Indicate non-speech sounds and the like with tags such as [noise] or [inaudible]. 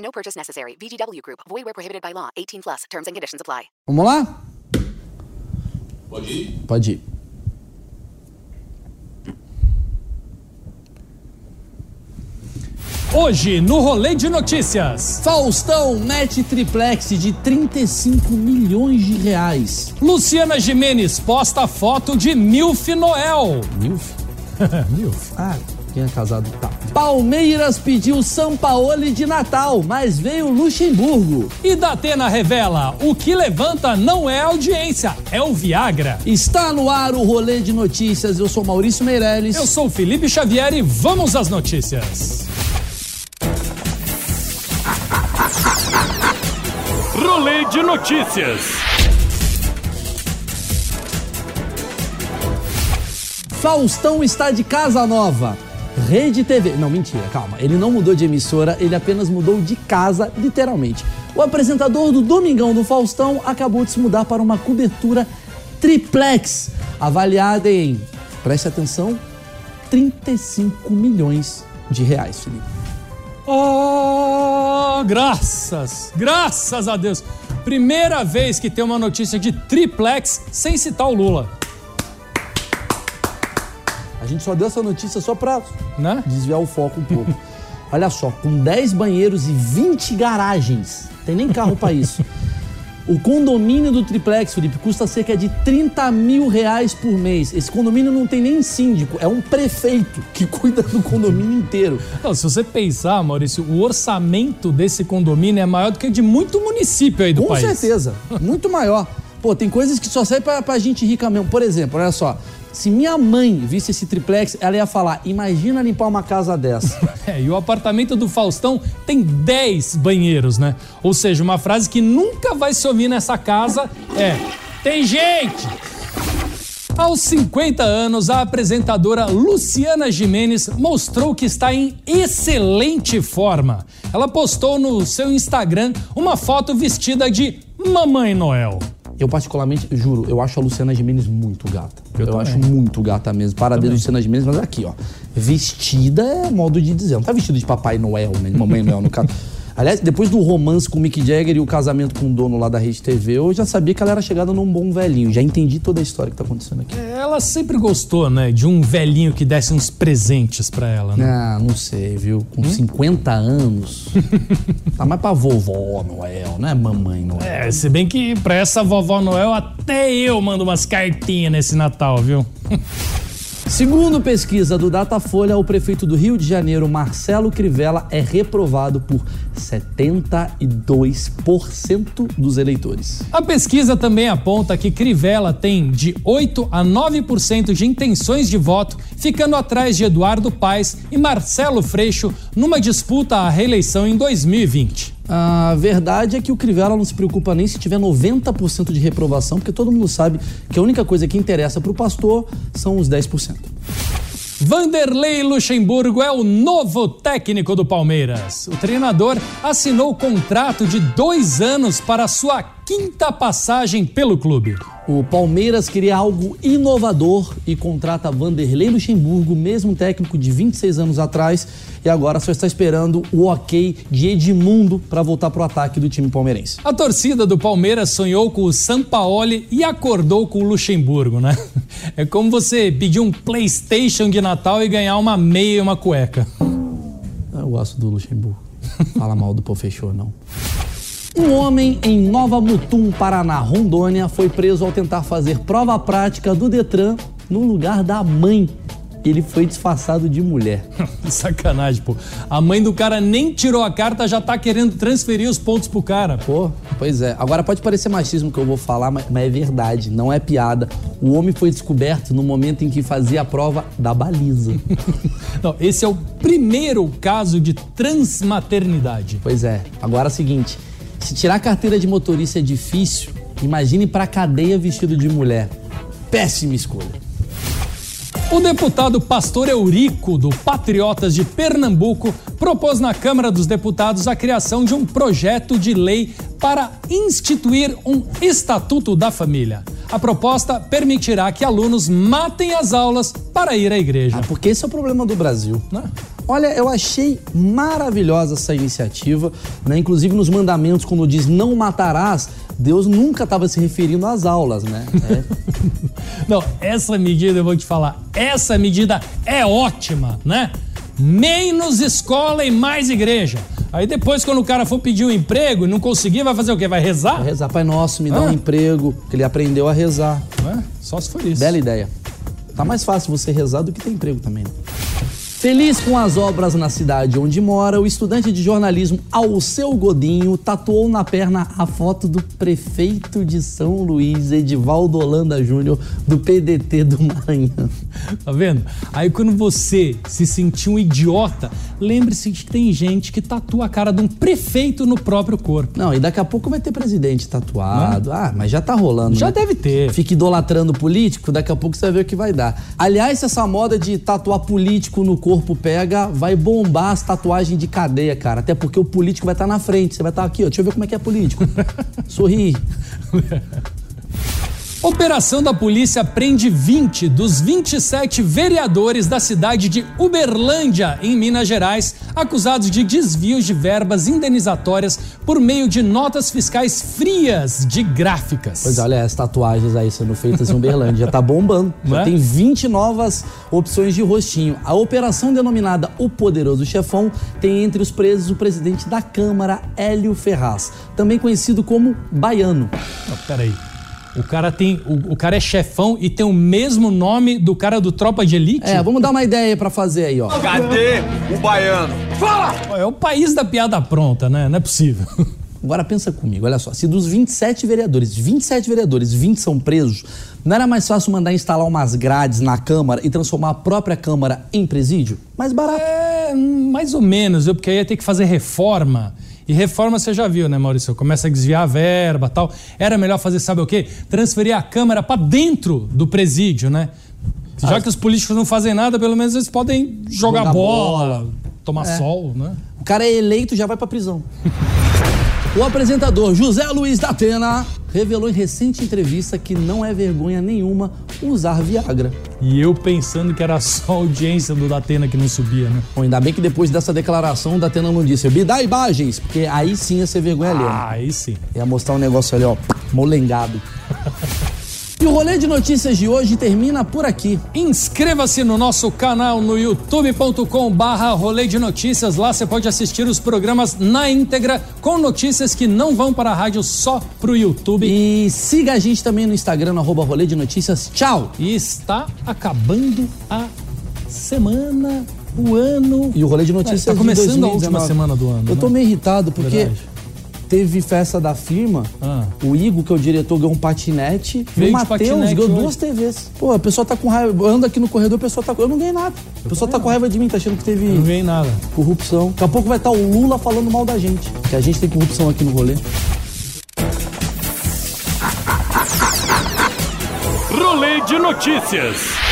No purchase necessary. VGW Group. Void where prohibited by law. 18 plus. Terms and conditions apply. Vamos lá? Pode ir? Pode ir. Hoje, no Rolê de Notícias. Faustão mete triplex de 35 milhões de reais. Luciana Jimenez posta foto de Milf Noel. Milf? [laughs] Milf. Ah, quem é casado tá. Palmeiras pediu Sampaoli de Natal, mas veio Luxemburgo. E Datena revela: o que levanta não é audiência, é o Viagra. Está no ar o rolê de notícias. Eu sou Maurício Meirelles. Eu sou Felipe Xavier e vamos às notícias. Rolê de notícias. Faustão está de casa nova. Rede TV. Não, mentira, calma. Ele não mudou de emissora, ele apenas mudou de casa, literalmente. O apresentador do Domingão do Faustão acabou de se mudar para uma cobertura triplex, avaliada em, preste atenção, 35 milhões de reais, Felipe. Oh, graças, graças a Deus. Primeira vez que tem uma notícia de triplex sem citar o Lula. A gente só deu essa notícia só pra Né? desviar o foco um pouco. [laughs] Olha só, com 10 banheiros e 20 garagens. Tem nem carro pra isso. O condomínio do triplex, Felipe, custa cerca de 30 mil reais por mês. Esse condomínio não tem nem síndico, é um prefeito que [laughs] cuida do condomínio inteiro. Não, se você pensar, Maurício, o orçamento desse condomínio é maior do que de muito município aí do Com país. certeza, muito maior. Pô, tem coisas que só servem pra, pra gente rica mesmo. Por exemplo, olha só. Se minha mãe visse esse triplex, ela ia falar: imagina limpar uma casa dessa. [laughs] É, e o apartamento do Faustão tem 10 banheiros, né? Ou seja, uma frase que nunca vai se ouvir nessa casa é: tem gente! Aos 50 anos, a apresentadora Luciana Jimenez mostrou que está em excelente forma. Ela postou no seu Instagram uma foto vestida de Mamãe Noel. Eu, particularmente, juro, eu acho a Luciana Gimenez muito gata. Eu Eu, acho muito gata mesmo. Parabéns, Luciana Gimenez, mas aqui, ó. Vestida é modo de dizer. Não tá vestida de Papai Noel, né? De Mamãe Noel, no caso. [laughs] Aliás, depois do romance com o Mick Jagger e o casamento com o dono lá da Rede TV, eu já sabia que ela era chegada num bom velhinho. Já entendi toda a história que tá acontecendo aqui. Ela sempre gostou, né, de um velhinho que desse uns presentes pra ela, né? Ah, não sei, viu? Com 50 anos. [laughs] tá mais pra vovó Noel, né? Mamãe Noel. É, se bem que pra essa vovó Noel até eu mando umas cartinhas nesse Natal, viu? [laughs] Segundo pesquisa do Datafolha, o prefeito do Rio de Janeiro, Marcelo Crivella, é reprovado por 72% dos eleitores. A pesquisa também aponta que Crivella tem de 8 a 9% de intenções de voto, ficando atrás de Eduardo Paes e Marcelo Freixo numa disputa à reeleição em 2020. A verdade é que o Crivella não se preocupa nem se tiver 90% de reprovação, porque todo mundo sabe que a única coisa que interessa para o pastor são os 10%. Vanderlei Luxemburgo é o novo técnico do Palmeiras. O treinador assinou contrato de dois anos para sua quinta passagem pelo clube. O Palmeiras queria algo inovador e contrata Vanderlei Luxemburgo, mesmo técnico de 26 anos atrás, e agora só está esperando o ok de Edmundo para voltar pro ataque do time palmeirense. A torcida do Palmeiras sonhou com o Sampaoli e acordou com o Luxemburgo, né? É como você pedir um PlayStation de Natal e ganhar uma meia e uma cueca. Eu gosto do Luxemburgo. Fala mal do Pofechô, não. Um homem em Nova Mutum, Paraná, Rondônia, foi preso ao tentar fazer prova prática do Detran no lugar da mãe. ele foi disfarçado de mulher. [laughs] Sacanagem, pô. A mãe do cara nem tirou a carta, já tá querendo transferir os pontos pro cara. Pô, pois é. Agora pode parecer machismo que eu vou falar, mas, mas é verdade, não é piada. O homem foi descoberto no momento em que fazia a prova da baliza. [laughs] Não, esse é o primeiro caso de transmaternidade. Pois é. Agora é o seguinte: se tirar a carteira de motorista é difícil, imagine pra cadeia vestido de mulher. Péssima escolha. O deputado Pastor Eurico, do Patriotas de Pernambuco, propôs na Câmara dos Deputados a criação de um projeto de lei para instituir um Estatuto da Família. A proposta permitirá que alunos matem as aulas para ir à igreja. Ah, porque esse é o problema do Brasil. Né? Olha, eu achei maravilhosa essa iniciativa, né? Inclusive nos mandamentos, quando diz não matarás, Deus nunca estava se referindo às aulas, né? É. [laughs] Não, essa medida eu vou te falar, essa medida é ótima, né? Menos escola e mais igreja. Aí depois, quando o cara for pedir um emprego e não conseguir, vai fazer o quê? Vai rezar? Vai rezar, Pai Nosso, me dá ah. um emprego, que ele aprendeu a rezar. É, só se for isso. Bela ideia. Tá mais fácil você rezar do que ter emprego também, né? Feliz com as obras na cidade onde mora, o estudante de jornalismo Alceu Godinho tatuou na perna a foto do prefeito de São Luís, Edivaldo Holanda Júnior, do PDT do Maranhão. [laughs] Tá vendo? Aí quando você se sentir um idiota, lembre-se que tem gente que tatua a cara de um prefeito no próprio corpo. Não, e daqui a pouco vai ter presidente tatuado. Não? Ah, mas já tá rolando. Já né? deve ter. Fica idolatrando político, daqui a pouco você vai ver o que vai dar. Aliás, essa moda de tatuar político no corpo corpo pega, vai bombar as tatuagens de cadeia, cara. Até porque o político vai estar tá na frente. Você vai estar tá aqui, ó. Deixa eu ver como é que é político. [laughs] Sorri. Operação da polícia prende 20 dos 27 vereadores da cidade de Uberlândia, em Minas Gerais, acusados de desvios de verbas indenizatórias por meio de notas fiscais frias de gráficas. Pois olha, as tatuagens aí sendo feitas em Uberlândia, tá bombando. Já é? tem 20 novas opções de rostinho. A operação denominada O Poderoso Chefão tem entre os presos o presidente da Câmara, Hélio Ferraz, também conhecido como Baiano. Oh, peraí. O cara tem. O, o, cara é chefão e tem o mesmo nome do cara do Tropa de Elite? É, vamos dar uma ideia para fazer aí, ó. Cadê o baiano? Fala! É o país da piada pronta, né? Não é possível. [laughs] Agora pensa comigo, olha só, se dos 27 vereadores, 27 vereadores, 20 são presos, não era mais fácil mandar instalar umas grades na Câmara e transformar a própria Câmara em presídio? Mais barato. É, mais ou menos? Porque aí ia ter que fazer reforma. E reforma você já viu, né, Maurício? Começa a desviar a verba tal. Era melhor fazer, sabe o quê? Transferir a Câmara para dentro do presídio, né? Já ah, que os políticos não fazem nada, pelo menos eles podem jogar, jogar bola, bola, tomar é. sol, né? O cara é eleito já vai pra prisão. [laughs] O apresentador José Luiz da Atena revelou em recente entrevista que não é vergonha nenhuma usar Viagra. E eu pensando que era só a audiência do Datena que não subia, né? Bom, ainda bem que depois dessa declaração o Datena não disse, me dá imagens, porque aí sim ia ser vergonha ali. Ah, aí sim. Ia mostrar um negócio ali, ó, molengado. E o rolê de notícias de hoje termina por aqui. Inscreva-se no nosso canal no youtube.com barra rolê de notícias. Lá você pode assistir os programas na íntegra com notícias que não vão para a rádio só pro YouTube. E siga a gente também no Instagram, no arroba rolê de notícias. Tchau! E está acabando a semana o ano. E o rolê de notícias é, tá começando a última semana do ano. Eu tô né? meio irritado porque Verdade teve festa da firma, ah. o Igor, que é o diretor, ganhou um patinete. Veio e o Matheus ganhou duas TVs. Pô, a pessoa tá com raiva. Anda aqui no corredor, a pessoa tá com. Eu não ganhei nada. A pessoa tá com raiva de mim, tá achando que teve. Eu não ganhei nada. Corrupção. Daqui a pouco vai estar tá o Lula falando mal da gente. Que a gente tem corrupção aqui no rolê. Rolê de notícias.